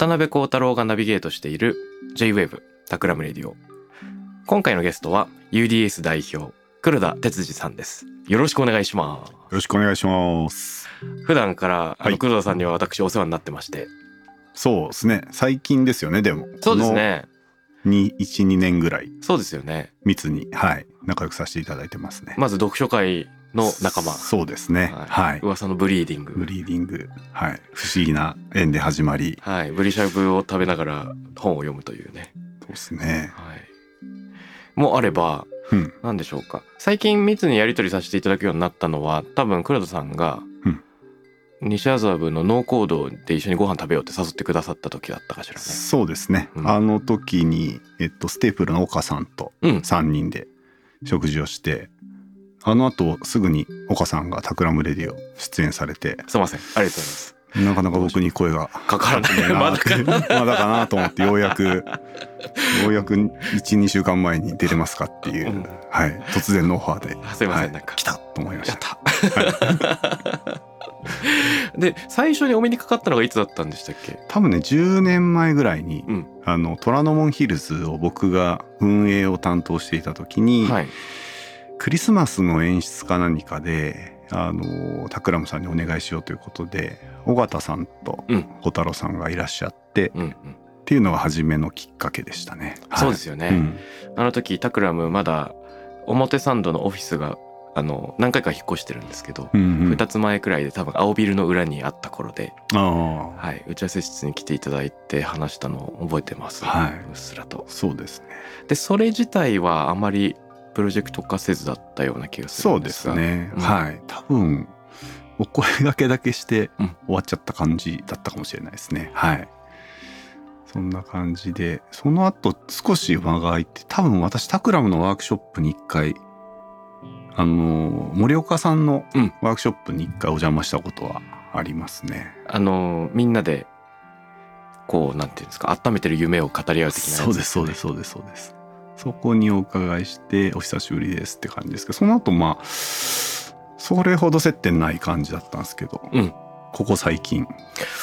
渡邉康太郎がナビゲートしている J-Wave Takram Radio。今回のゲストは UDS 代表黒田哲二さんです。よろしくお願いしまよろしくお願いします。す普段からあはい。の黒田さんには私お世話になってまして。そうですね。最近ですよね、でも。そうですね。この2、1、2年ぐらい。そうですよね。密に、はい、仲良くさせていただいてますね。まず読書会の仲間そうですね。はいはい。噂のブリーディングブリーディング、はい。不思議な縁で始まり、はいブリシャブを食べながら本を読むというねそうですね。はいもあればうん。何でしょうか最近密にやり取りさせていただくようになったのは多分黒田さんが、うん西麻布の No Code で一緒にご飯食べようって誘ってくださった時だったかしらねそうですね。うんあの時に、えっと、 Staple の岡さんとうん3人で食事をして、あの後すぐに岡さんが Takram Radio 出演されて、すいません。ありがとうございます。なかなか僕に声が。かからないまだかまだかなと思ってようやくようやく12週間前に出れますかっていう、うん。はい、突然のオファーで、あすいませんはい。なんか。来たと思いました。た。で最初にお目にかかったのがいつだったんでしたっけ？多分ね10年前ぐらいに、うん。あの虎ノ門ヒルズを僕が運営を担当していた時に、はい。クリスマスの演出か何かであのタクラムさんにお願いしようということで尾形さんとうん。小太郎さんがいらっしゃって、っうんうん。ていうのが初めのきっかけでしたね。はい。そうですよね、うん。あの時タクラムまだ表参道のオフィスがあの何回か引っ越してるんですけど、うんうん。2つ前くらいで多分青ビルの裏にあった頃で、はい、打ち合わせ室に来ていただいて話したのを覚えてます、はい。うっすらと。そうですね。でそれ自体はあまりプロジェクト化せずだったような気がするそうんでですがすね。うんはい。多分お声掛けだけしてうん終わっちゃった感じだったかもしれないですね。はい。そんな感じで、その後少し間が空いて、多分私タクラムのワークショップに一回、あの森岡さんのうんワークショップに一回お邪魔したことはありますね。あのみんなでこうなんていうんですか温めてる夢を語り合う的なやつそうですそうですそうですそうです。そこにお伺いしてお久しぶりですって感じですけど、その後まあそれほど接点ない感じだったんですけど、うん。ここ最近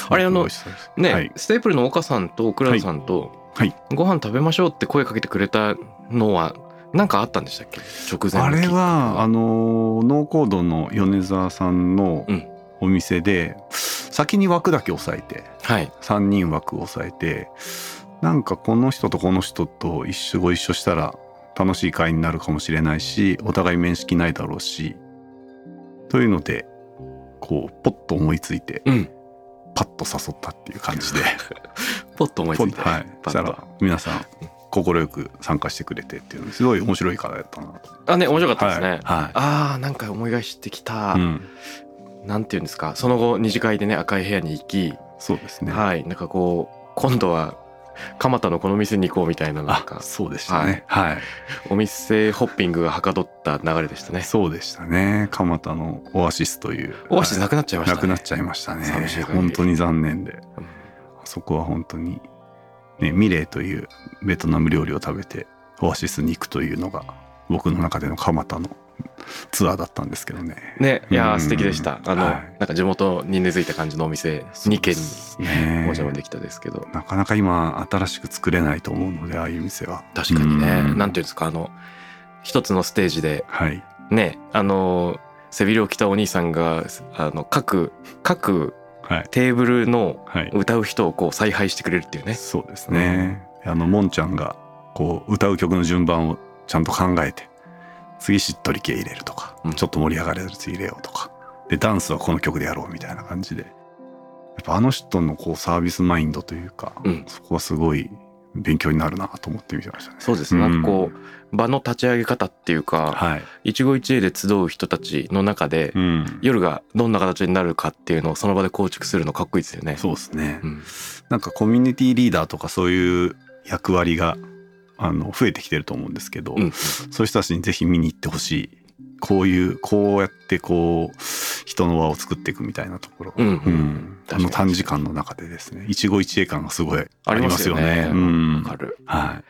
あれあのね、はい、ステープルの岡さんと倉田さんと、はい。ご飯食べましょうって声かけてくれたのは何かあったんでしたっけ？直前あれはあのノーコードの米沢さんのうん。お店で、先に枠だけ押さえてはい。3人枠を押さえてなんかこの人とこの人と一緒ご一緒したら楽しい会になるかもしれないしお互い面識ないだろうしというのでこうポッと思いついてうん。パッと誘ったっていう感じで。ポッと思いついて、はい。そしたら皆さん快く参加してくれてっていうすごい面白い方だったな。とあね面白かったですね、はい。はあーなんか思い返してきた、い、うん、なんていうんですか。その後二次会でね赤い部屋に行き、そうですね。はい。なんかこう今度は蒲田のこの店に行こうみたいななんあかそうでしたね。はい、お店ホッピングがはかどった流れでしたね。そうでしたね。蒲田のオアシスという。オアシスななくなっちゃいましたね。なくなっちゃいましたね。寂しい本当に残念で。うん。あそこは本当にねミレーというベトナム料理を食べてオアシスに行くというのが僕の中での蒲田のツアーだったんですけどね。ねいや素敵でした。あの、はい。なんか地元に根付いた感じのお店2軒にねお邪魔できたですけど。なかなか今新しく作れないと思うのでああいう店は。確かにね。うん。なんていうんですかあの一つのステージではい。ねあの背広を着たお兄さんがあの各各はい。テーブルのはい。歌う人をこう采配してくれるっていうね。そうですね、あのもんちゃんがこう歌う曲の順番をちゃんと考えて次しっとり系入れるとか、うん。ちょっと盛り上がるやつ入れようとか。でダンスはこの曲でやろうみたいな感じで。やっぱあの人のこうサービスマインドというか、うん。そこはすごい勉強になるなと思って見てましたね。そうですね、なんかこう場の立ち上げ方っていうか、はい、一期一会で集う人たちの中で、うん、夜がどんな形になるかっていうのをその場で構築するのかっこいいですよね。そうですね、うん。なんかコミュニティリーダーとかそういう役割があの増えてきてると思うんですけど、うん。そういう人たちにぜひ見に行ってほしい。こういうこうやってこう人の輪を作っていくみたいなところ、うんうんあの短時間の中でですね。一期一会感がすごいあありますすよよねね。うん。わかる。はい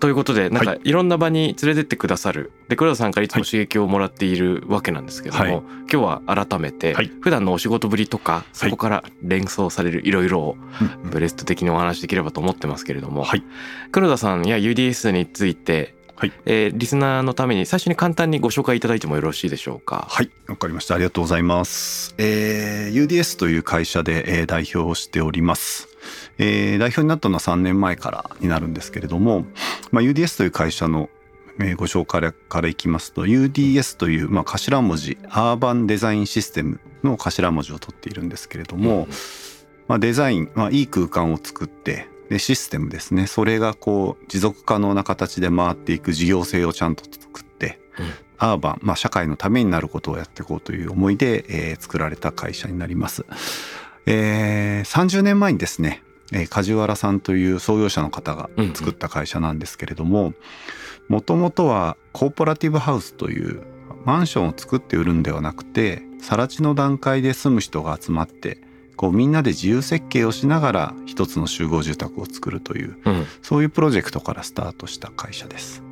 ということでなんかはいろんな場に連れてってくださる。で黒田さんからいつも刺激をもらっているわけなんですけども、はい。今日は改めてはい。普段のお仕事ぶりとかそこから連想されるいろいろをうんブレスト的にお話しできればと思ってますけれども、はい。黒田さんや UDS について、はい。えーリスナーのために最初に簡単にご紹介いただいてもよろしいでしょうか？はい、わかりました。ありがとうございます。えー UDS という会社で、えー代表をしております。えー代表になったのは3年前からになるんですけれども、まあ、UDS という会社の、えーご紹介からいきますと UDS という、まあ、頭文字アーバンデザインシステムの頭文字を取っているんですけれども、まあ、デザイン、まあ、いい空間を作ってでシステムですね。それがこう持続可能な形で回っていく事業性をちゃんと作って、うん。アーバン、まあ、社会のためになることをやっていこうという思いで、えー作られた会社になります。えー30年前にですね、えー梶原さんという創業者の方が作った会社なんですけれどももともとはコーポラティブハウスというマンションを作って売るんではなくて更地の段階で住む人が集まってこうみんなで自由設計をしながら一つの集合住宅を作るといううんそういうプロジェクトからスタートした会社です。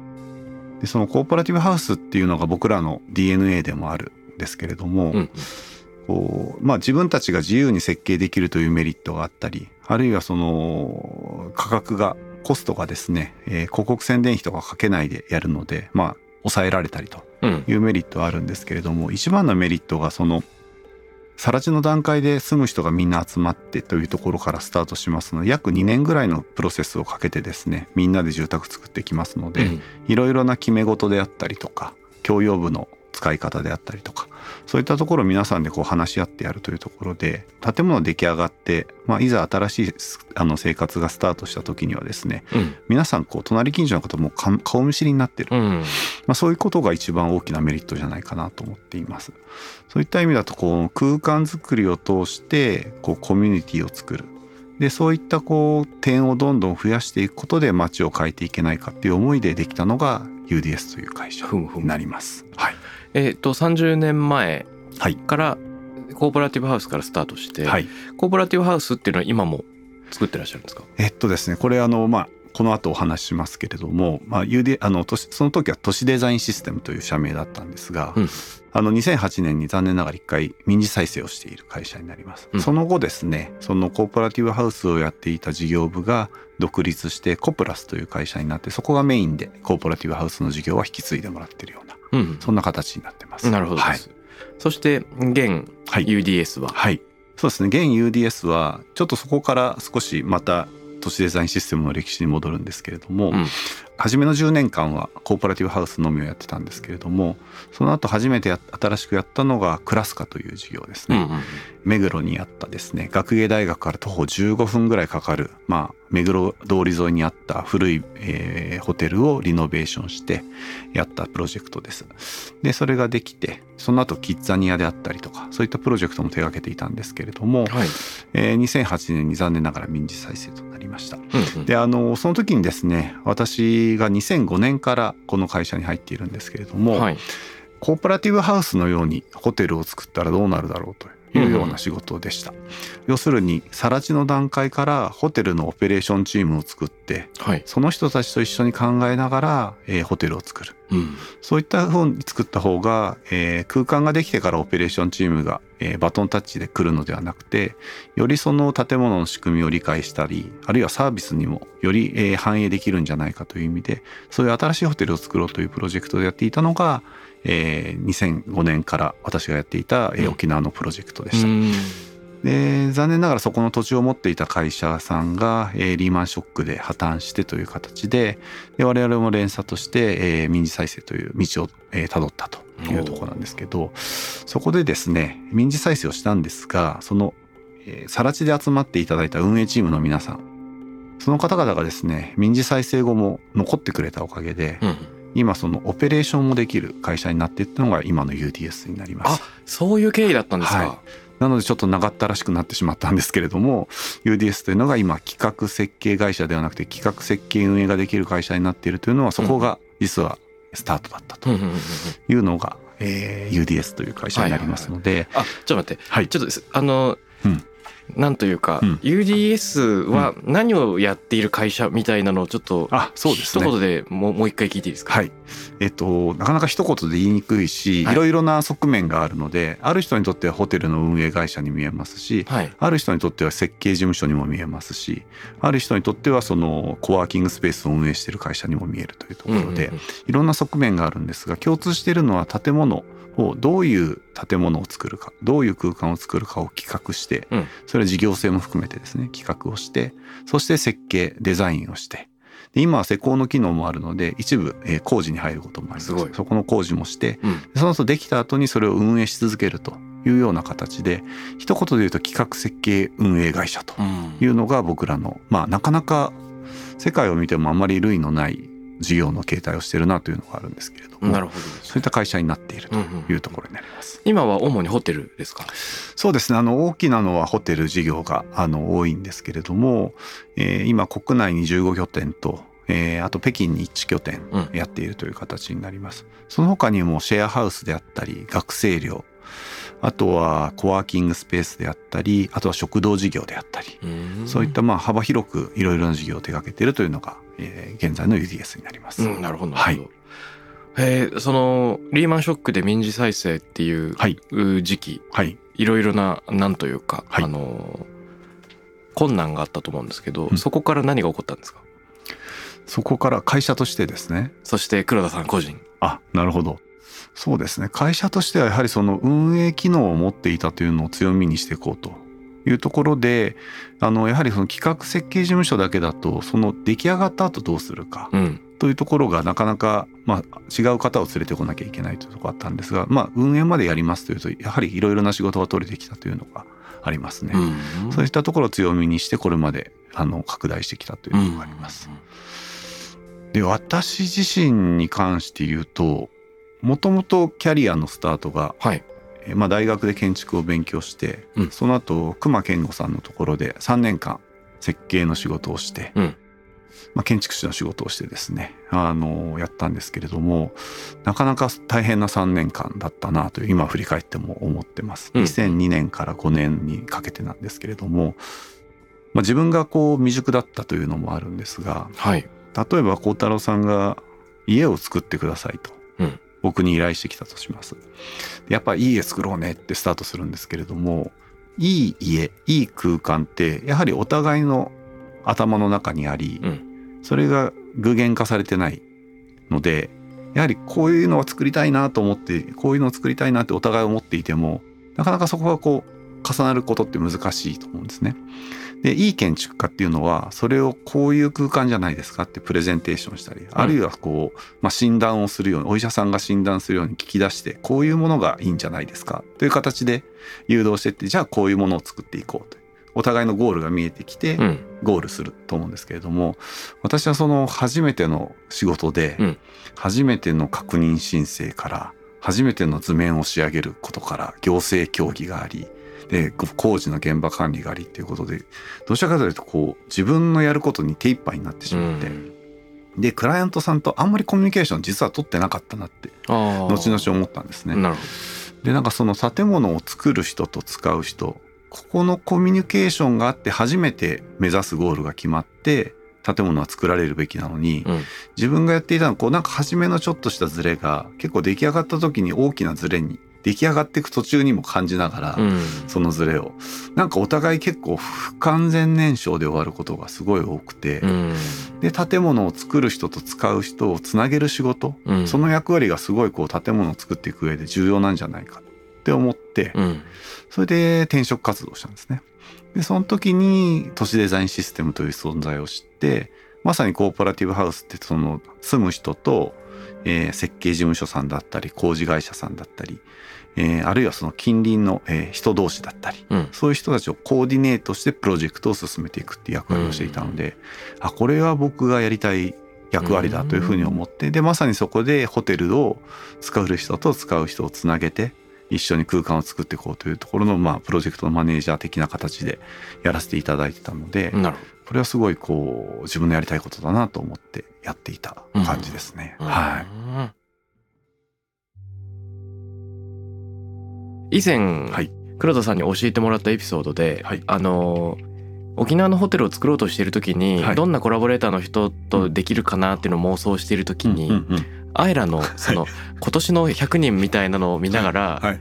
でそのコーポラティブハウスっていうのが僕らの DNA でもあるんですけれども、うんこうまあ、自分たちが自由に設計できるというメリットがあったりあるいはその価格がコストがですね、えー広告宣伝費とかかけないでやるのでまあ抑えられたりとうん。いうメリットはあるんですけれども一番のメリットがその更地の段階で住む人がみんな集まってというところからスタートしますので約2年ぐらいのプロセスをかけてですねみんなで住宅作ってきますので、うん。いろいろな決め事であったりとか共用部の使い方であったりとかそういったところを皆さんでこう話し合ってやるというところで建物出来上がって、まあ、いざ新しいあの生活がスタートした時にはですねうん。皆さんこう隣近所の方も顔顔見知りになってる、うん。まあ、そういうことが一番大きなメリットじゃないかなと思っています。そういった意味だとこう空間づくりを通してこうコミュニティを作る。でそういったこう点をどんどん増やしていくことで街を変えていけないかっていう思いでできたのが UDS という会社になります。はい、えっ、と30年前はい。からコーポラティブハウスからスタートして、はい、コーポラティブハウスっていうのは今も作ってらっしゃるんですか？えっとですねこれあのまあこの後お話ししますけれども、まあ、UD あのその時は都市デザインシステムという社名だったんですが、うん。あの2008年に残念ながら一回民事再生をしている会社になります、うん。その後ですねそのコーポラティブハウスをやっていた事業部が独立してコプラスという会社になってそこがメインでコーポラティブハウスの事業は引き継いでもらってるようなうんそんな形になってます。なるほど。はい、そして現はい。UDS は、はい、そうですね。現 UDS はちょっとそこから少しまた都市デザインシステムの歴史に戻るんですけれども、うん初めの10年間はコーポラティブハウスのみをやってたんですけれどもその後初めてや新しくやったのがクラスカという事業ですね、うんうん目黒にあったですね。学芸大学から徒歩15分ぐらいかかる、まあ、目黒通り沿いにあった古い、えーホテルをリノベーションしてやったプロジェクトです。でそれができてその後キッザニアであったりとかそういったプロジェクトも手掛けていたんですけれども、はい、えー2008年に残念ながら民事再生となりました。うんうん。であのその時にですね私が2005年からこの会社に入っているんですけれども、はい。コーポラティブハウスのようにホテルを作ったらどうなるだろうというような仕事でした。要するに更地の段階からホテルのオペレーションチームを作ってはい、その人たちと一緒に考えながら、えーホテルを作る。うん。そういったふうに作った方が、えー空間ができてからオペレーションチームが、えーバトンタッチで来るのではなくてよりその建物の仕組みを理解したりあるいはサービスにもより、えー反映できるんじゃないかという意味でそういう新しいホテルを作ろうというプロジェクトでやっていたのが、えー2005年から私がやっていた、え沖縄のプロジェクトでした。うんで残念ながらそこの土地を持っていた会社さんが、えーリーマンショックで破綻してという形でで我々も連鎖として、えー民事再生という道を、えー、辿ったというところなんですけどそこでですね民事再生をしたんですがその、えー、更地で集まっていただいた運営チームの皆さんその方々がですね民事再生後も残ってくれたおかげで、うん今そのオペレーションもできる会社になっていったのが今の UDS になります。あ。そういう経緯だったんですか、はいなのでちょっと長ったらしくなってしまったんですけれども UDS というのが今企画設計会社ではなくて企画設計運営ができる会社になっているというのはそこが実はスタートだったというのが、えー UDS という会社になりますので、あちょっと待って。はい。ちょっとです。あの、うんなんというか、うん。UDS は何をやっている会社みたいなのをちょっとあそうですね。一言でもうもう一回聞いていいですか？はい。えっと、なかなか一言で言いにくいし、はい。いろいろな側面があるので、ある人にとってはホテルの運営会社に見えますし、はい。ある人にとっては設計事務所にも見えますし、ある人にとってはそのコワーキングスペースを運営している会社にも見えるというところで、うんうんうん。いろんな側面があるんですが、共通しているのは建物をどういう建物を作るか、どういう空間を作るかを企画して、うん。それは事業性も含めてですね、企画をして、そして設計、デザインをして、で今は施工の機能もあるので、一部、えー工事に入ることもあります。すごい。そこの工事もして、うん。その後できた後にそれを運営し続けるというような形で、一言で言うと企画設計運営会社とうんいうのが僕らの、まあなかなか世界を見てもあまり類のない事業の形態をしてるなというのがあるんですけれども、なるほどですそういった会社になっているとうんうんいうところになります。今は主にホテルですか？そうですね。あの大きなのはホテル事業があの多いんですけれども、えー今国内に15拠点と、えーあと北京に1拠点うんやっているという形になります。その他にもシェアハウスであったり、学生寮、あとはコワーキングスペースであったり、あとは食堂事業であったり、そういったまあ幅広くいろいろな事業を手掛けているというのが、えー現在の UDS になります。うん、なるほどなはい。るほど、えーそのリーマンショックで民事再生っていうはい。う時期はい。いろいろななんというか、はい。あの困難があったと思うんですけど、うん。そこから何が起こったんですか？そこから会社としてですね、そして黒田さん個人。あなるほどそうですね会社としてはやはりその運営機能を持っていたというのを強みにしていこうというところであのやはりその企画設計事務所だけだとその出来上がった後どうするかうんというところがなかなか、まあ、違う方を連れてこなきゃいけないというところがあったんですが、まあ、運営までやりますというとやはりいろいろな仕事が取れてきたというのがありますね。うんそういったところを強みにしてこれまであの拡大してきたというのがあります。で私自身に関して言うともともとキャリアのスタートが、はい。えーまあ、大学で建築を勉強して、うん。その後隈研吾さんのところで3年間設計の仕事をして、うん。まあ、建築士の仕事をしてですねあのやったんですけれどもなかなか大変な3年間だったなという今振り返っても思ってます。うん。2002年から5年にかけてなんですけれども、まあ、自分がこう未熟だったというのもあるんですがはい。例えば孝太郎さんが家を作ってくださいと、うん僕に依頼してきたとしますでやっぱいい家作ろうねってスタートするんですけれどもいい家いい空間ってやはりお互いの頭の中にあり、うんそれが具現化されてないのでやはりこういうのを作りたいなと思ってこういうのを作りたいなってお互い思っていてもなかなかそこがこう重なることって難しいと思うんですね。でいい建築家っていうのはそれをこういう空間じゃないですかってプレゼンテーションしたり、あるいはこう、まあ、診断をするようにお医者さんが診断するように聞き出してこういうものがいいんじゃないですかという形で誘導してってじゃあこういうものを作っていこうとお互いのゴールが見えてきて、うん。ゴールすると思うんですけれども私はその初めての仕事で、うん。初めての確認申請から初めての図面を仕上げることから行政協議がありで工事の現場管理がありっていうことでどちらかというとこう自分のやることに手一杯になってしまって、でクライアントさんとあんまりコミュニケーション実は取ってなかったなって後々思ったんですね。でなんかその建物を作る人と使う人ここのコミュニケーションがあって初めて目指すゴールが決まって建物は作られるべきなのに、ど、うん。自分がやっていたのはこうなんか初めのちょっとしたズレが結構出来上がった時に大きなズレに出来上がっていく途中にも感じながら、うん。そのズレを。なんかお互い結構不完全燃焼で終わることがすごい多くて、うん。で建物を作る人と使う人をつなげる仕事、うん。その役割がすごいこう建物を作っていく上で重要なんじゃないかって思ってそれで転職活動したんですね。でその時に都市デザインシステムという存在を知ってまさにコーポラティブハウスってその住む人と、えー設計事務所さんだったり工事会社さんだったり、えーあるいはその近隣の、えー人同士だったりうん。そういう人たちをコーディネートしてプロジェクトを進めていくっていう役割をしていたので、あこれは僕がやりたい役割だというふうに思ってでまさにそこでホテルを使う人と使う人をつなげて一緒に空間を作っていこうというところの、まあ、プロジェクトのマネージャー的な形でやらせていただいてたので、なるほこれはすごいこう自分のやりたいことだなと思ってやっていた感じですね。ど。はい以前、はい。黒田さんに教えてもらったエピソードで、はい。あの沖縄のホテルを作ろうとしている時に、はい。どんなコラボレーターの人とできるかなっていうのを妄想している時に、うんうんうん。アイラのその今年の100人みたいなのを見ながら、はい。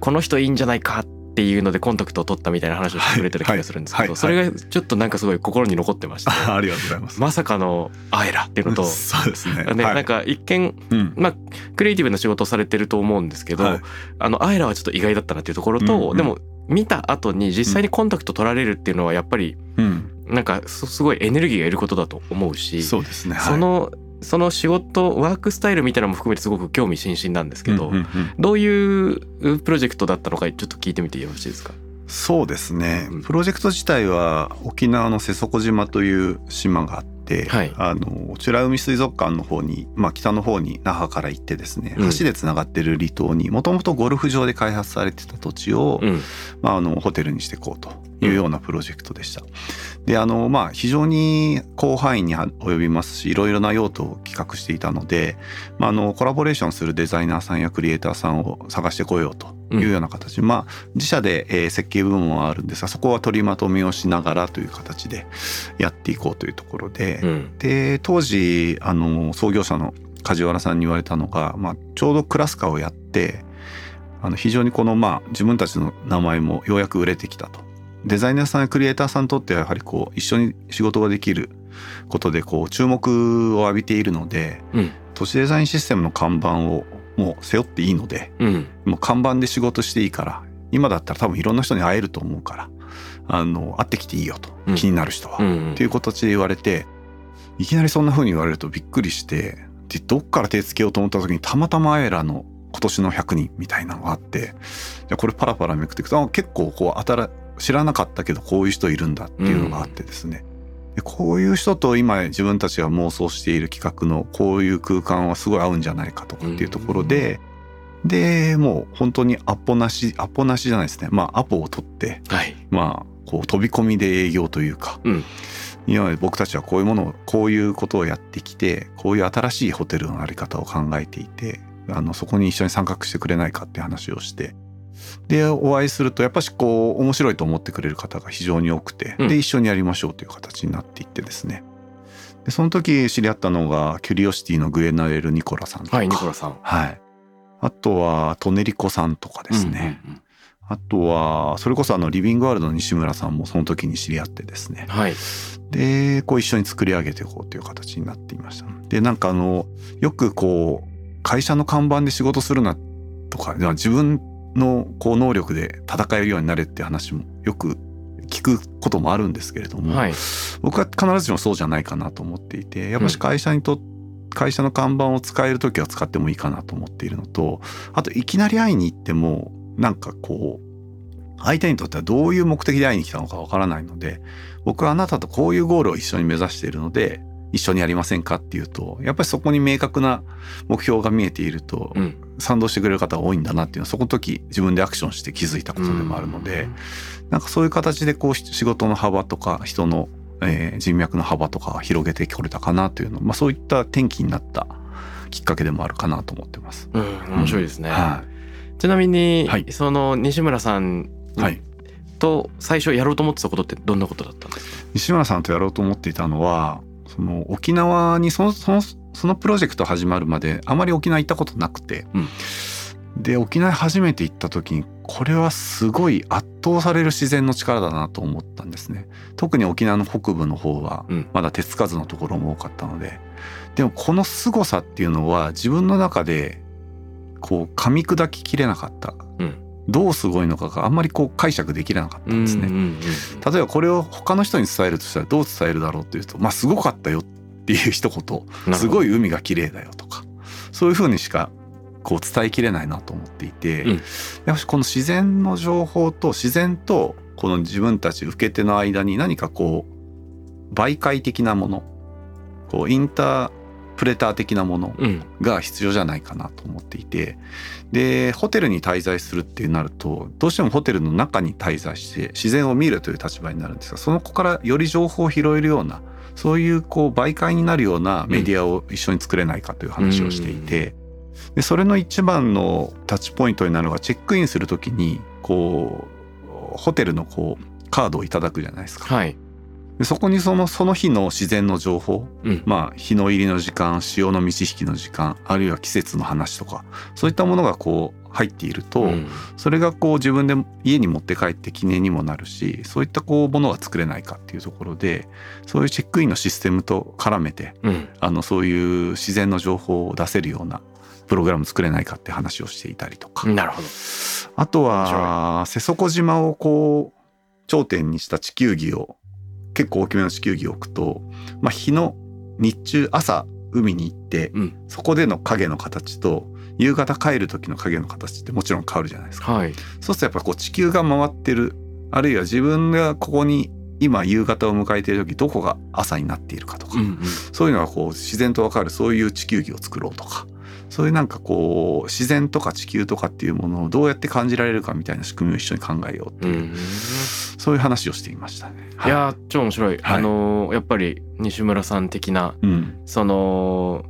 この人いいんじゃないかっていうのでコンタクトを取ったみたいな話をしてくれてる気がするんですけど、それがちょっとなんかすごい心に残ってまして、あ ありがとうございます。まさかのアイラっていうのと、そうですね。ねはい。なんか一見うん。まあクリエイティブな仕事をされてると思うんですけど、はい。あのアイラはちょっと意外だったなっていうところと、でも見た後に実際にコンタクト取られるっていうのはやっぱりうん。なんかすすごいエネルギーがいることだと思うしそうですね。はい。そのその仕事ワークスタイルみたいなのも含めてすごく興味津々なんですけど、うんうんうん。どういうプロジェクトだったのかちょっと聞いてみてよろしいですか？そうですね。うん。プロジェクト自体は沖縄の瀬底島という島があって、はい。あの美ら海水族館の方に、まあ、北の方に那覇から行ってですね、うん。橋でつながってる離島にもともとゴルフ場で開発されてた土地を、うん。まあ、あのホテルにしていこうというようなプロジェクトでした。であのまあ非常に広範囲に及びますしいろいろな用途を企画していたので、まあ、あのコラボレーションするデザイナーさんやクリエイターさんを探してこようというような形、まあ自社で、えー設計部門はあるんですがそこは取りまとめをしながらという形でやっていこうというところで、うん。で当時あの創業者の梶原さんに言われたのが、まあ、ちょうどクラスカーをやってあの非常にこの、まあ、自分たちの名前もようやく売れてきたと。デザイナーさんやクリエイターさんにとってはやはりこう一緒に仕事ができることでこう注目を浴びているのでうん。都市デザインシステムの看板をもう背負っていいのでうん。もう看板で仕事していいから今だったら多分いろんな人に会えると思うからあの会ってきていいよと、うん。気になる人は。うんっていう形で言われていきなりそんな風に言われるとびっくりしてでどっから手つけようと思った時にたまたまアエラの今年の100人みたいなのがあってじゃこれパラパラめくっていくとあ結構こう新知らなかったけどこういう人いるんだっていうのがあってですね、でこういう人と今自分たちが妄想している企画のこういう空間はすごい合うんじゃないかとかっていうところで、でもう本当にアポなしアポなしじゃないですね。まあアポを取ってはい。まあこう飛び込みで営業というか、うん。今まで僕たちはこういうものをこういうことをやってきてこういう新しいホテルのあり方を考えていてあのそこに一緒に参画してくれないかって話をしてでお会いするとやっぱしこう面白いと思ってくれる方が非常に多くて、うん。で一緒にやりましょうという形になっていってですね。でその時知り合ったのがキュリオシティのグエナエル・ニコラさんとか、はいニコラさん。はい。あとはトネリコさんとかですね、うんうんうん。あとはそれこそあのリビングワールドの西村さんもその時に知り合ってですね。はい。でこう一緒に作り上げていこうという形になっていました。でなんかあのよくこう会社の看板で仕事するなとか自分のこう能力で戦えるようになれって話もよく聞くこともあるんですけれども、はい。僕は必ずしもそうじゃないかなと思っていてやっぱし会社にと、会社の看板を使える時は使ってもいいかなと思っているのとあといきなり会いに行ってもなんかこう相手にとってはどういう目的で会いに来たのかわからないので僕はあなたとこういうゴールを一緒に目指しているので一緒にやりませんかっていうとやっぱりそこに明確な目標が見えているとうん賛同してくれる方が多いんだなっていうのはそこの時自分でアクションして気づいたことでもあるので、なんかそういう形でこう仕事の幅とか人の、えー人脈の幅とかを広げてこれたかなというの、まあ、そういった転機になったきっかけでもあるかなと思ってます。うん面白いですね、はちなみに、はい。その西村さんい、はい、と最初やろうと思ってたことってどんなことだったんですか？西村さんとやろうと思っていたのはその沖縄にそのそのそのプロジェクト始まるまであまり沖縄行ったことなくて、で沖縄初めて行った時にこれはすごい圧倒される自然の力だなと思ったんですね。特に沖縄の北部の方はうん。まだ手つかずのところも多かったので。でもこの凄さっていうのは自分の中でこう噛み砕ききれなかった。うん。どうすごいのかがあんまりこう解釈できなかったんですね。うんうんうん。例えばこれを他の人に伝えるとしたらどう伝えるだろうっていうと「まあすごかったよ」っていう一言。すごい。い海が綺麗だよとか。そういうふうにしかこう伝えきれないなと思っていて、うん。やっぱしこの自然の情報と自然とこの自分たち受け手の間に何かこう媒介的なもの。こうインタープレター的なもの。うん。が必要じゃないかなと思っていて。でホテルに滞在するってなるとどうしてもホテルの中に滞在して自然を見るという立場になるんですがその子からより情報を拾えるようなそういうこう媒介になるようなメディアを一緒に作れないかという話をしていて、でそれの一番のタッチポイントになるのがチェックインする時にこうホテルのこうカードをいただくじゃないですか。はい。でそこにそのその日の自然の情報うん。まあ日の入りの時間潮の満ち引きの時間あるいは季節の話とかそういったものがこう入っていると、うんそれがこう自分で家に持って帰って記念にもなるしそういったこうものが作れないかっていうところでそういうチェックインのシステムと絡めてうん。あのそういう自然の情報を出せるようなプログラム作れないかって話をしていたりとか、なるほど。あとは瀬底島をこう頂点にした地球儀を結構大きめの地球儀を置くと、まあ、日の日中朝海に行って、うんそこでの影の形と夕方帰る時の影の形ってもちろん変わるじゃないですか。はい。そうするとやっぱこう地球が回ってるあるいは自分がここに今夕方を迎えている時どこが朝になっているかとか、うんうん。そういうのがこう自然とわかるそういう地球儀を作ろうとかそういうなんかこう自然とか地球とかっていうものをどうやって感じられるかみたいな仕組みを一緒に考えようっていう、うん。そういう話をしていましたね。い。やー超面白い。はい。あのーやっぱり西村さん的なうん、その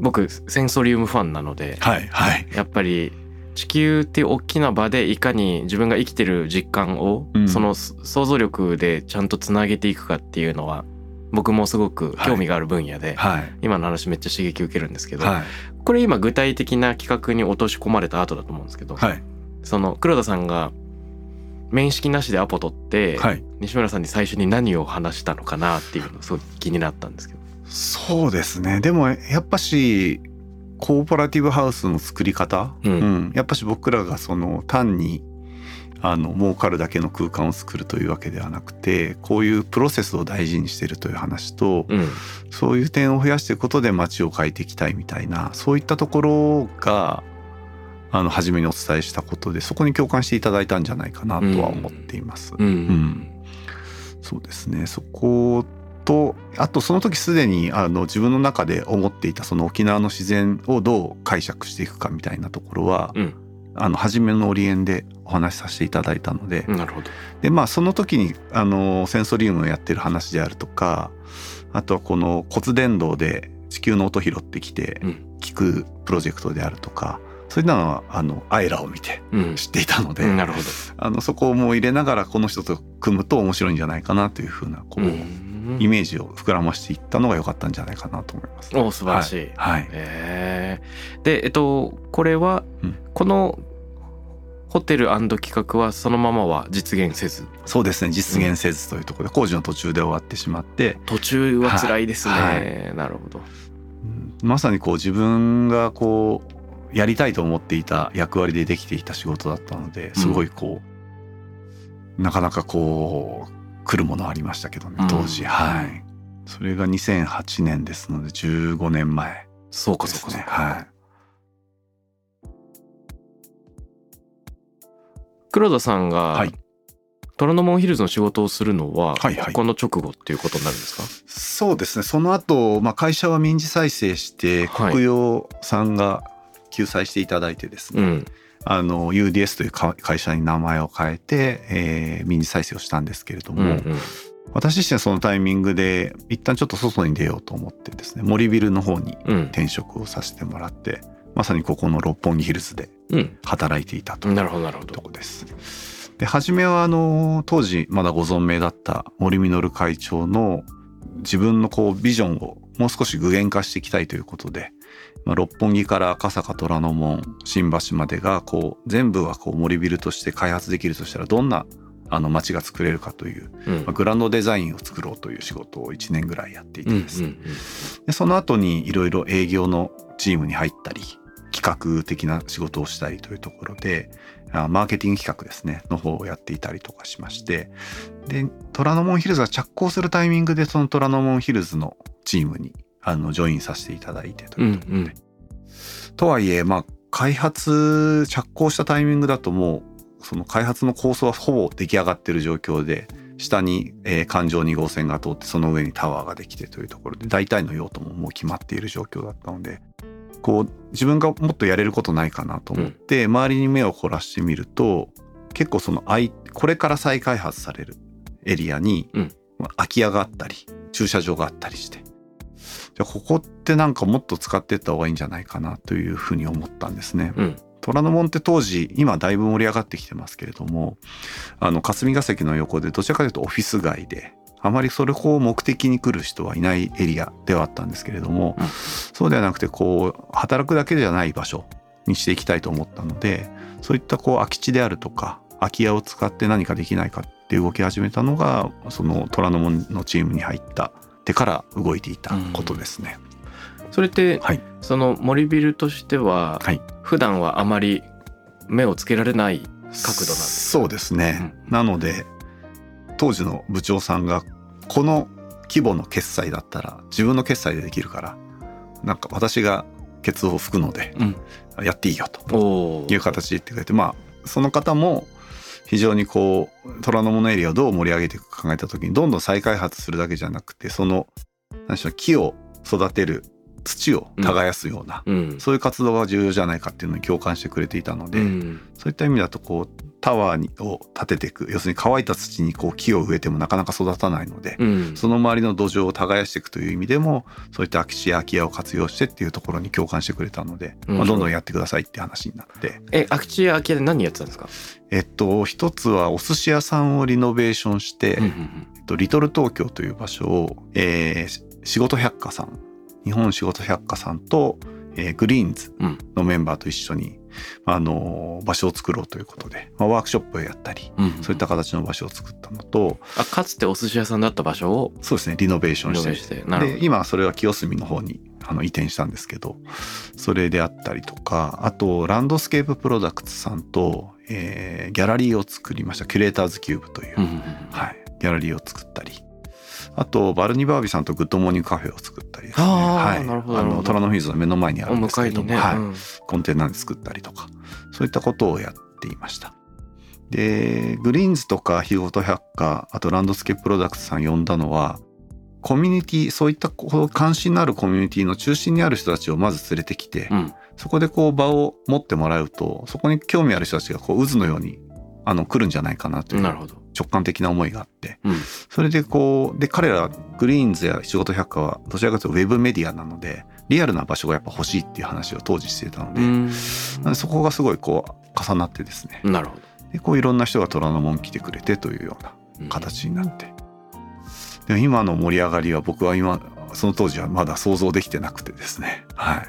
僕センソリウムファンなのではいはい。やっぱり地球っていう大きな場でいかに自分が生きてる実感を、うん。その想像力でちゃんとつなげていくかっていうのは僕もすごく興味がある分野で、はい。今の話めっちゃ刺激受けるんですけど、はい。これ今具体的な企画に落とし込まれた後だと思うんですけど、はい。その黒田さんが面識なしでアポ取って、はい。西村さんに最初に何を話したのかなっていうのすごい気になったんですけど。そうですね。でもやっぱしコーポラティブハウスの作り方、うんやっぱし僕らがその単にあの儲かるだけの空間を作るというわけではなくてこういうプロセスを大事にしているという話と、うんそういう点を増やしていくことで街を変えていきたいみたいなそういったところがあの初めにお伝えしたことでそこに共感していただいたんじゃないかなとは思っています。うん。ん。そうですね。そことあとその時すでにあの自分の中で思っていたその沖縄の自然をどう解釈していくかみたいなところは、うん。あの初めのオリエンでお話しさせていただいたので、なるほど。でまあその時にあのセンソリウムをやってる話であるとかあとはこの骨伝導で地球の音拾ってきてうん。聞くプロジェクトであるとか、そういったのはあのアイラを見てうん。知っていたので、うんなるほど。あのそこも入れながらこの人と組むと面白いんじゃないかなというふうなこう、うん。イメージを膨らましていったのが良かったんじゃないかなと思います。お素晴らしい。はい、はい。えー。でえっとこれは、うん。このホテル企画はそのままは実現せず？そうですね実現せずというところで工事の途中で終わってしまって、途中は辛いですね、はい。なるほど。うん。まさにこう自分がこうやりたいと思っていた役割でできていた仕事だったのですごいこう、なかなかこう来るものありましたけどね当時、うんはい。それが2008年ですので15年前そうかですねそうか。そうか、はい。黒田さんが、はい。虎ノ門ヒルズの仕事をするのは、はいはい。この直後っていうことになるんですか？そうですね。その後、まあ会社は民事再生してはい。国用さんが救済していただいてですね、うん。あの UDS というか会社に名前を変えて、えー民事再生をしたんですけれども、うんうん。私自身はそのタイミングで一旦ちょっと外に出ようと思ってですね森ビルの方にうん。転職をさせてもらってまさにここの六本木ヒルズでうん。働いていたとなるほどなるほとどこです。で初めはあの当時まだご存命だった森実会長の自分のこうビジョンをもう少し具現化していきたいということで、まあ、六本木から赤坂虎ノ門新橋までがこう全部はこう森ビルとして開発できるとしたらどんなあの街が作れるかという、うん。まあグランドデザインを作ろうという仕事を1年ぐらいやっていてです。ね、でその後にいろいろ営業のチームに入ったり企企画的な仕事をしたりというところであマーケティング企画ですねの方をやっていたりとかしましてで虎ノ門ヒルズが着工するタイミングでその虎ノ門ヒルズのチームにあのジョインさせていただいてというところで、うんうん。とはいえまあ開発着工したタイミングだともうその開発の構想はほぼ出来上がってる状況で下に、えー環状2号線が通ってその上にタワーができてというところで大体の用途ももう決まっている状況だったのでこう自分がもっとやれることないかなと思って、周りに目を凝らしてみると結構そのあいこれから再開発されるエリアに、うん。まあ空き家があったり駐車場があったりしてじゃあここってなんかもっと使っていった方がいいんじゃないかなというふうに思ったんですね。うん虎ノ門って当時今だいぶ盛り上がってきてますけれどもあの霞が関の横でどちらかというとオフィス街であまりそれを目的に来る人はいないエリアではあったんですけれども、うんそうではなくてこう働くだけじゃない場所にしていきたいと思ったのでそういったこう空き地であるとか空き家を使って何かできないかって動き始めたのがその虎ノ門のチームに入った手から動いていたことですね。それって、はい。その森ビルとしては、はい。普段はあまり目をつけられない角度なんですそうですね、なので当時の部長さんがこの規模の決済だったら自分の決済でできるからなんか私がケツを拭くのでうん。やっていいよという形で言ってくれてまあその方も非常にこう虎ノ門エリアをどう盛り上げていくか考えた時にどんどん再開発するだけじゃなくてその何でしょう木を育てる土を耕すような、うん。そういう活動が重要じゃないかっていうのに共感してくれていたので、うん。そういった意味だとこうタワーにを建てていく要するに乾いた土にこう木を植えてもなかなか育たないので、うん。その周りの土壌を耕していくという意味でもそういった空き地や空き家を活用してっていうところに共感してくれたので、うん。まあ、どんどんやってくださいって話になって、え空き地や空き家で何やってたんですか、えっと一つはお寿司屋さんをリノベーションして、うんうんえっと、リトル東京という場所を、えーし仕事百科さん日本仕事百科さんと、えーグリーンズうん。のメンバーと一緒に、あのー場所を作ろうということで、まあ、ワークショップをやったりうんうん。そういった形の場所を作ったのとあかつてお寿司屋さんだった場所をそうですねリノベーションしてで今はそれは清澄の方にあの移転したんですけどそれであったりとかあとランドスケーププロダクツさんと、えーギャラリーを作りましたキュレーターズキューブという、うんうんうん。はい、ギャラリーを作ったりあとバルニバービさんとグッドモーニングカフェを作ったりですね。はい、あの虎ノ門ヒルズの目の前にあおるんですけれども、はい。うん。コンテナで作ったりとかそういったことをやっていました。でグリーンズとか仕事百科あとランドスケーププロダクツさん呼んだのはコミュニティそういった関心のあるコミュニティの中心にある人たちをまず連れてきて、うん。そこでこう場を持ってもらうとそこに興味ある人たちがこう渦のようにあの来るんじゃないかなという。なるほど、直感的な思いがあってうん。それでこうで彼らグリーンズや仕事百科はどちらかというとウェブメディアなのでリアルな場所がやっぱ欲しいっていう話を当時していたので、でそこがすごいこう重なってですね。なるほど。でこういろんな人が虎ノ門来てくれてというようなうん。形になって、で今の盛り上がりは僕は今その当時はまだ想像できてなくてですね。はい。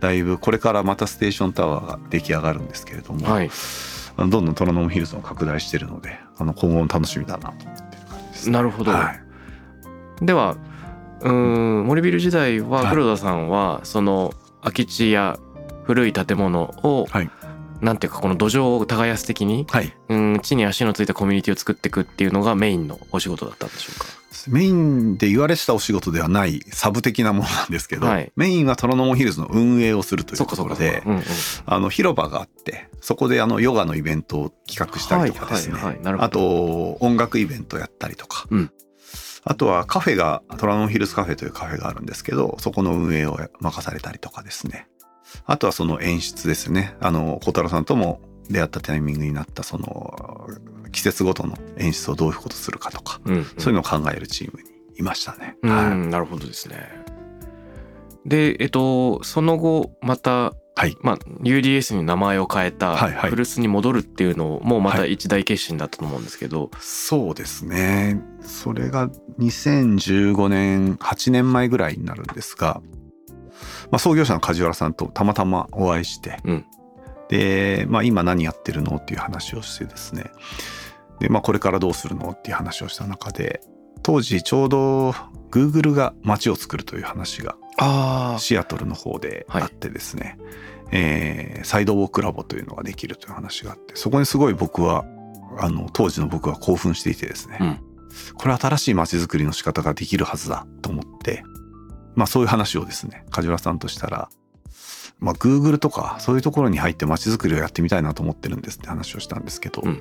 だいぶこれからまたステーションタワーが出来上がるんですけれども、はいあのどんどん虎ノ門ヒルズも拡大してるのであの今後も楽しみだなと思ってる感じです、ね、なるほど。はい、ではうーん。森ビル時代ははい。黒田さんはその空き地や古い建物を、はい。なんていうかこの土壌を耕す的にはい、うん地に足のついたコミュニティを作っていくっていうのがメインのお仕事だったんでしょうか？メインで言われてたお仕事ではないサブ的なものなんですけど、はい。メインは虎ノ門ヒルズの運営をするというところであの広場があってそこであのヨガのイベントを企画したりとかですね、あと音楽イベントやったりとか、うん。あとはカフェが虎ノ門ヒルズカフェというカフェがあるんですけどそこの運営を任されたりとかですね。あとはその演出ですね。あの小太郎さんとも出会ったタイミングになったその季節ごとの演出をどういうことするかとか、うんうん。そういうのを考えるチームにいましたね。うんはい。なるほどですね。でえっとその後またはい。まあ、UDS に名前を変えたはいはい。古巣に戻るっていうのもまたはい。一大決心だったと思うんですけど、そうですね。それが2015年、8年前ぐらいになるんですが、まあ、創業者の梶原さんとたまたまお会いして、うんで、まあ、今何やってるのっていう話をしてですね、で、まあ、これからどうするのっていう話をした中で、当時ちょうど Google が街を作るという話があシアトルの方であってですね、えーサイドウォークラボというのができるという話があってそこにすごい僕はあの当時の僕は興奮していてですね、うん。これ新しい街づくりの仕方ができるはずだと思ってまあそういう話をですね梶原さんとしたらまあ Google とかそういうところに入って街づくりをやってみたいなと思ってるんですって話をしたんですけど、うんうん。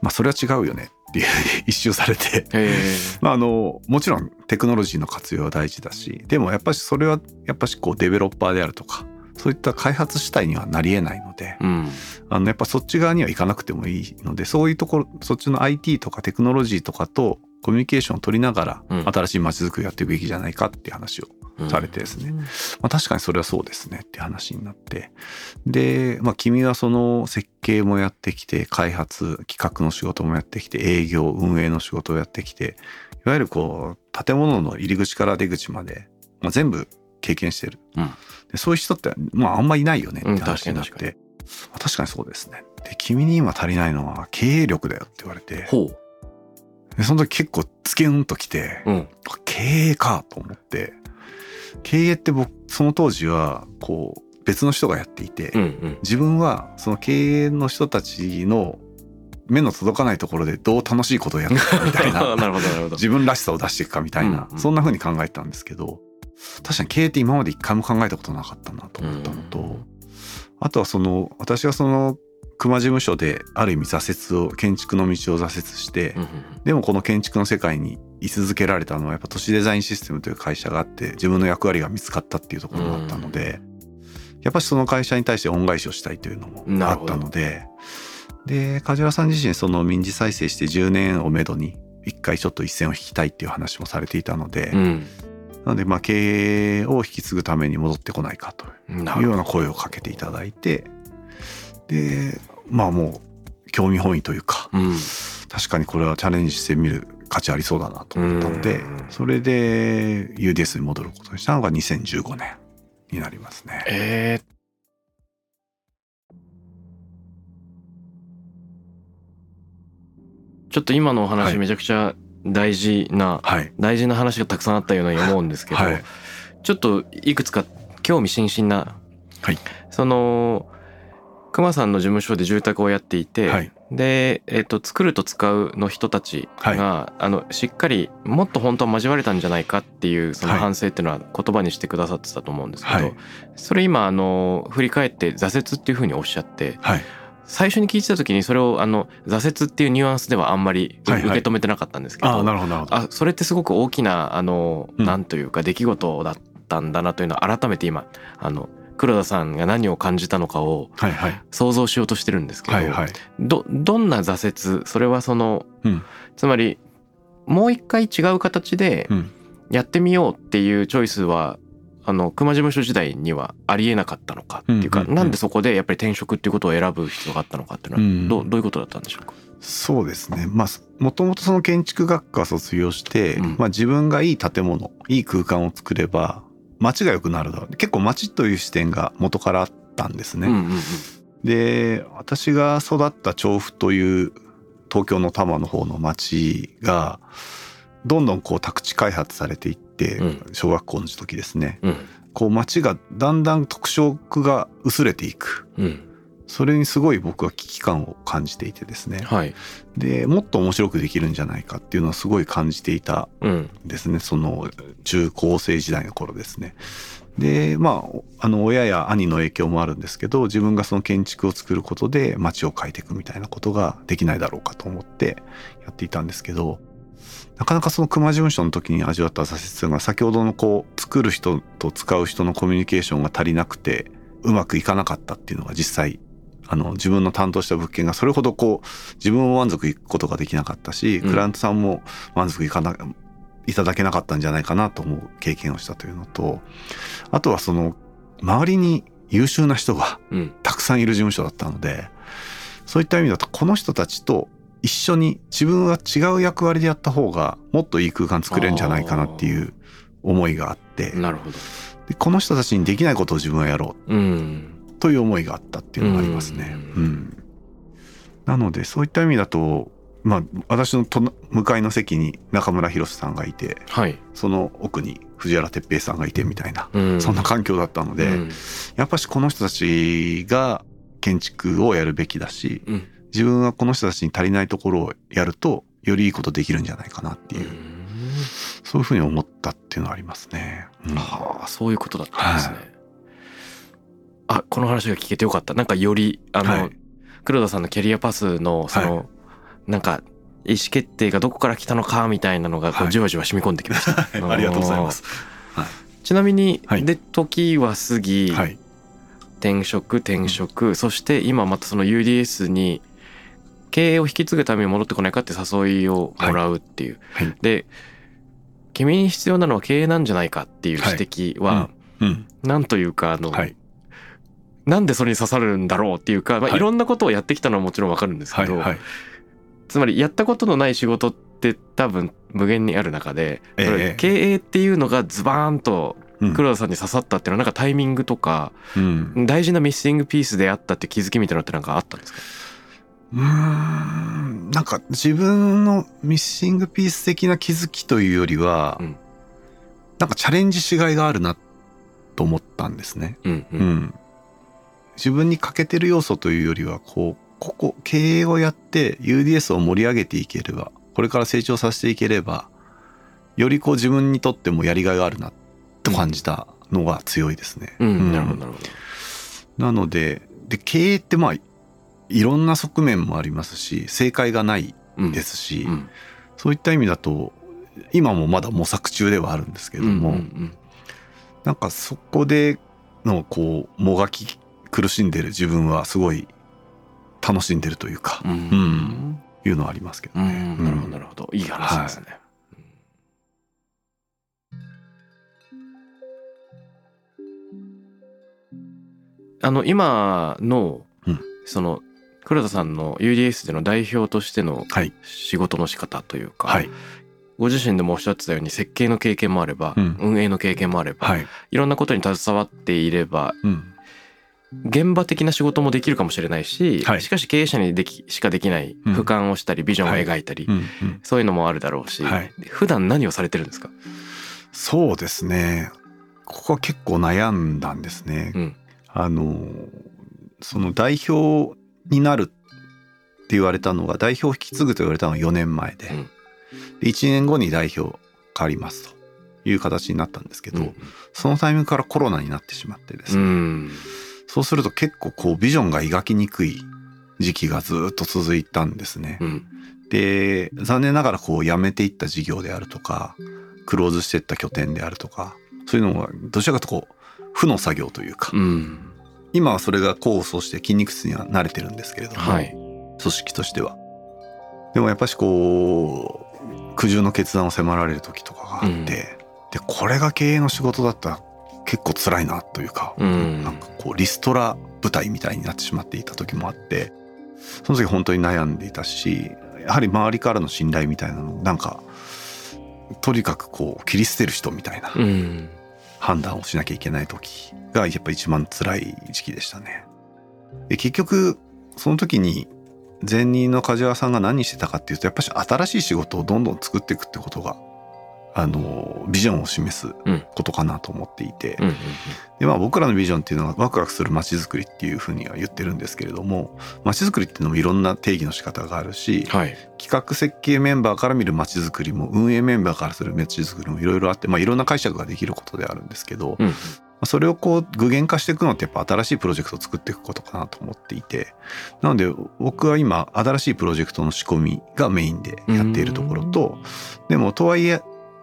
まあそれは違うよねっていう 一周されて。まあ、あのもちろんテクノロジーの活用は大事だしでもやっぱりそれはやっぱしこうデベロッパーであるとかそういった開発主体にはなりえないのでうん。あのやっぱそっち側には行かなくてもいいのでそういうところそっちの IT とかテクノロジーとかとコミュニケーションを取りながらうん。新しい街づくりをやっていくべきじゃないかっていう話をされてですね、まあ、確かにそれはそうですねって話になって。で、まあ、君はその設計もやってきて開発企画の仕事もやってきて営業運営の仕事をやってきていわゆるこう建物の入り口から出口まで、まあ、全部経験してる、うん。でそういう人って、まあ、あんまいないよねってうん話になって、確かにまあ確かにそうですね。で君に今足りないのは経営力だよって言われて。ほでその時結構つけんときて、ううん経営かと思って。経営って僕その当時はこう別の人がやっていて、うんうん。自分はその経営の人たちの目の届かないところでどう楽しいことをやっていくかみたいな。なるほどなるほど。自分らしさを出していくかみたいな、うんうん。そんな風に考えてたんですけど確かに経営って今まで一回も考えたことなかったなと思ったのと、うん。あとはその私はその熊事務所である意味挫折を建築の道を挫折して、うんうんでもこの建築の世界に居続けられたのはやっぱ都市デザインシステムという会社があって自分の役割が見つかったっていうところがあったので、やっぱりその会社に対して恩返しをしたいというのもあったのでで梶原さん自身その民事再生して10年をめどに一回ちょっと一線を引きたいっていう話もされていたので、うん。なのでまあ経営を引き継ぐために戻ってこないかというような声をかけていただいてでまあもう興味本位というかどうん。確かにこれはチャレンジしてみる価値ありそうだなと思ったのでうん。それで UDS に戻ることにしたのが2015年になりますね。えー。ちょっと今のおはい。話めちゃくちゃ大事な、はい、大事な話がたくさんあったように思うんですけど、はい。ちょっといくつか興味津々な、はい。その熊さんの事務所で住宅をやっていて、はい。で、えっと作ると使うの人たちが、あのしっかりもっと本当は交われたんじゃないかっていうそのはい。反省っていうのは言葉にしてくださってたと思うんですけど、はい。それ今あの振り返って挫折っていうふうにおっしゃってはい。最初に聞いてた時にそれをあの挫折っていうニュアンスではあんまりはいはい。受け止めてなかったんですけど、ああなるほどなるほど。あそれってすごく大きなあの、うん。なんというか出来事だったんだなというのは改めて今あの黒田さんが何を感じたのかを想像しようとしてるんですけど、はいはい。どどんな挫折それはその、うん。つまりもう一回違う形でうん。やってみようっていうチョイスはあの熊事務所時代にはありえなかったのかっていうか、うんうんうんなんでそこでやっぱり転職っていうことを選ぶ必要があったのかっていうのは、うん。どうどういうことだったんでしょうか？そうですね。まあもともとその建築学科卒業して、うん。まあ、自分がいい建物いい空間を作れば街が良くなるだろう。結構街という視点が元からあったんですね。うんうんうん。で私が育った調布という東京の多摩の方の町がどんどんこう宅地開発されていって、うん。小学校の時ですね。うん。こう町がだんだん特色が薄れていく。うんそれにすごい僕は危機感を感じていてですね。はい。でもっと面白くできるんじゃないかっていうのはすごい感じていたうんんですね。その中高生時代の頃ですね。でまああの親や兄の影響もあるんですけど自分がその建築を作ることで街を変えていくみたいなことができないだろうかと思ってやっていたんですけどなかなかその熊事務所の時に味わった挫折が先ほどのこう作る人と使う人のコミュニケーションが足りなくてうまくいかなかったっていうのが実際あの自分の担当した物件がそれほどこう自分も満足いくことができなかったし、うん。クライアントさんも満足いかないただけなかったんじゃないかなと思う経験をしたというのとあとはその周りに優秀な人がうん。たくさんいる事務所だったのでそういった意味だとこの人たちと一緒に自分は違う役割でやった方がもっといい空間作れるんじゃないかなっていう思いがあってなるほど。でこの人たちにできないことを自分はやろう。ん。うという思いがあったっていうのがありますね。ううん。なのでそういった意味だとまあ私のと向かいの席に中村博さんがいてはい、その奥に藤原哲平さんがいてみたいな、うん。そんな環境だったので、うん。やっぱしこの人たちが建築をやるべきだしうん。自分はこの人たちに足りないところをやるとよりいいことできるんじゃないかなっていう、そういうふうに思ったっていうのはありますね。うん。はあそういうことだったんですね。あこの話が聞けてよかった。なんかよりあの、はい。黒田さんのキャリアパスのその、はなんか意思決定がどこから来たのかみたいなのがこうはい。じわじわ染み込んできました。ありがとうございます。ちなみに、はい。で時は過ぎ、はい、転職転職、そして今またその UDS に経営を引き継ぐために戻ってこないかって誘いをもらうっていう、はい。で君に必要なのは経営なんじゃないかっていう指摘は、うん、なんというかあの、はい、なんでそれに刺さるんだろうっていうか、まあ、はい。いろんなことをやってきたのはもちろんわかるんですけはい、ど、はい、つまりやったことのない仕事って多分無限にある中で、ええ。それ経営っていうのがズバーンとうん。黒田さんに刺さったっていうのはなんかタイミングとかうん、大事なミッシングピースであったって気づきみたいなのってなんかあったんですか？うーん。なんか自分のミッシングピース的な気づきというよりは、うん。なんかチャレンジしがいがあるなと思ったんですね。うんううんん、自分に欠けてる要素というよりはこうここ経営をやって UDS を盛り上げていければこれから成長させていければよりこう自分にとってもやりがいがあるなと感じたのが強いですね。うん、うん。なるほどなるほど。なのでで経営ってまあいろんな側面もありますし正解がないうんですし、うん。そういった意味だと今もまだ模索中ではあるんですけれども、うんうん。なんかそこでのこうもがき苦しんでる自分はすごい楽しんでるというか、うん。うんいうのはありますけどうん。ね。なるほどなるほど。いい話ですね、あの今の、うん。その黒田さんの UDS での代表としてのはい。仕事の仕方というか、はい。ご自身でもおっしゃってたように設計の経験もあれば、うん運営の経験もあれば、はい、いろんなことに携わっていればうん現場的な仕事もできるかもしれないし、はい。しかし経営者にできしかできないうん。俯瞰をしたりビジョンを描いたり、そういうのもあるだろうし、はい。普段何をされてるんですか、そうですね。ここは結構悩んだんですね。うん。あのその代表になるって言われたのが代表を引き継ぐと言われたのが4年前で,、うん。で1年後に代表変わりますという形になったんですけど、うん。そのタイミングからコロナになってしまってですうね、んそうすると結構こうビジョンが描きにくい時期がずっと続いたんですね。うんで残念ながらこう辞めていった事業であるとかクローズしていった拠点であるとかそういうのがどちらかというとこう負の作業というか、うん今はそれが功を奏して筋肉質には慣れてるんですけれども、はい組織としては。でもやっぱしこう苦渋の決断を迫られる時とかがあって、うんでこれが経営の仕事だったら結構辛いなというか、うんなんかこうリストラ部隊みたいになってしまっていた時もあってその時本当に悩んでいたしやはり周りからの信頼みたいなのなんかとにかくこう切り捨てる人みたいなうん判断をしなきゃいけない時がやっぱ一番辛い時期でしたね。で結局その時に前任の梶原さんが何してたかっていうとやっぱり新しい仕事をどんどん作っていくってことがあのビジョンを示すうん。ことかなと思っていて、でまあ僕らのビジョンっていうのはワクワクする街づくりっていうふうには言ってるんですけれども街づくりっていうのもいろんな定義の仕方があるしはい。企画設計メンバーから見る街づくりも運営メンバーからする街づくりもいろいろあって、まあ、いろんな解釈ができることであるんですけど、うん。それをこう具現化していくのってやっぱ新しいプロジェクトを作っていくことかなと思っていてなので僕は今新しいプロジェクトの仕込みがメインでやっているところとでもとはいえ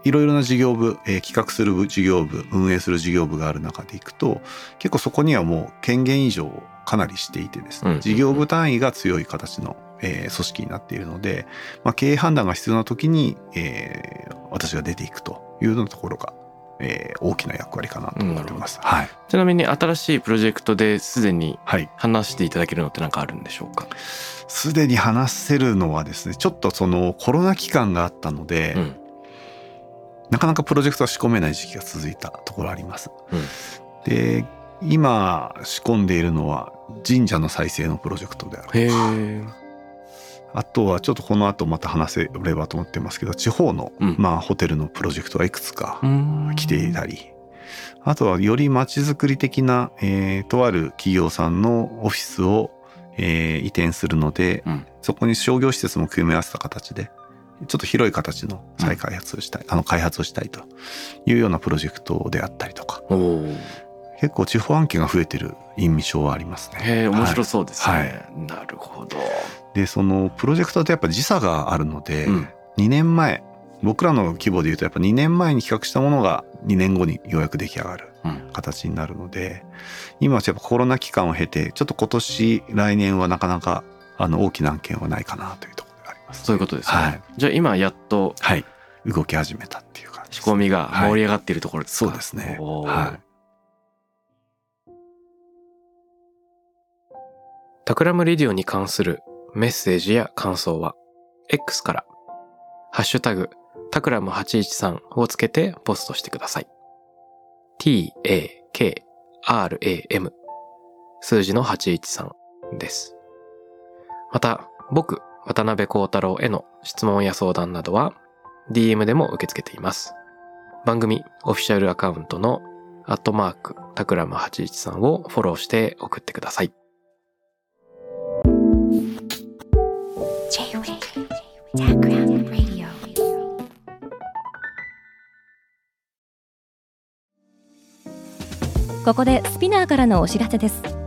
いろいろな事業部、えー企画する事業部運営する事業部がある中でいくと結構そこにはもう権限以上をかなりしていてですね、うん事業部単位が強い形の、えー組織になっているので、まあ、経営判断が必要な時に、えー私が出ていくというようなところが、えー大きな役割かなと思ってます。はい、ちなみに新しいプロジェクトですでにはい。話していただけるのって何かあるんでしょうか？すでに話せるのはですねちょっとそのコロナ期間があったので、うんなかなかプロジェクトは仕込めない時期が続いたところあります。うん。で今仕込んでいるのは神社の再生のプロジェクトであるあとはちょっとこの後また話せればと思ってますけど地方の、うん。まあ、ホテルのプロジェクトがいくつかうん。来ていたり、あとはより街づくり的な、えーとある企業さんのオフィスを、えー移転するので、うん。そこに商業施設も組み合わせた形でちょっと広い形の再開発をしたい、あの開発をしたいというようなプロジェクトであったりとか。結構地方案件が増えてる印象はありますね。へえ面白はいそうですね、はい。なるほど。でそのプロジェクトってやっぱ時差があるので、うん。2年前僕らの規模でいうとやっぱ2年前に企画したものが2年後にようやく出来上がるうん。形になるので今はやっぱコロナ期間を経てちょっと今年来年はなかなかあの大きな案件はないかなというとこそういうことですね、はい。じゃあ今やっとはい。動き始めたっていう感じです仕込みが盛り上がっているところですか、そうですね。はい。タクラムレディオに関するメッセージや感想は X からハッシュタグタクラム813をつけてポストしてください。t-a-k-r-a-m 数字の813です。また、僕、渡辺幸太郎への質問や相談などは DM でも受け付けています。番組オフィシャルアカウントのアットマークタクラム813をフォローして送ってください。ここでスピナーからのお知らせです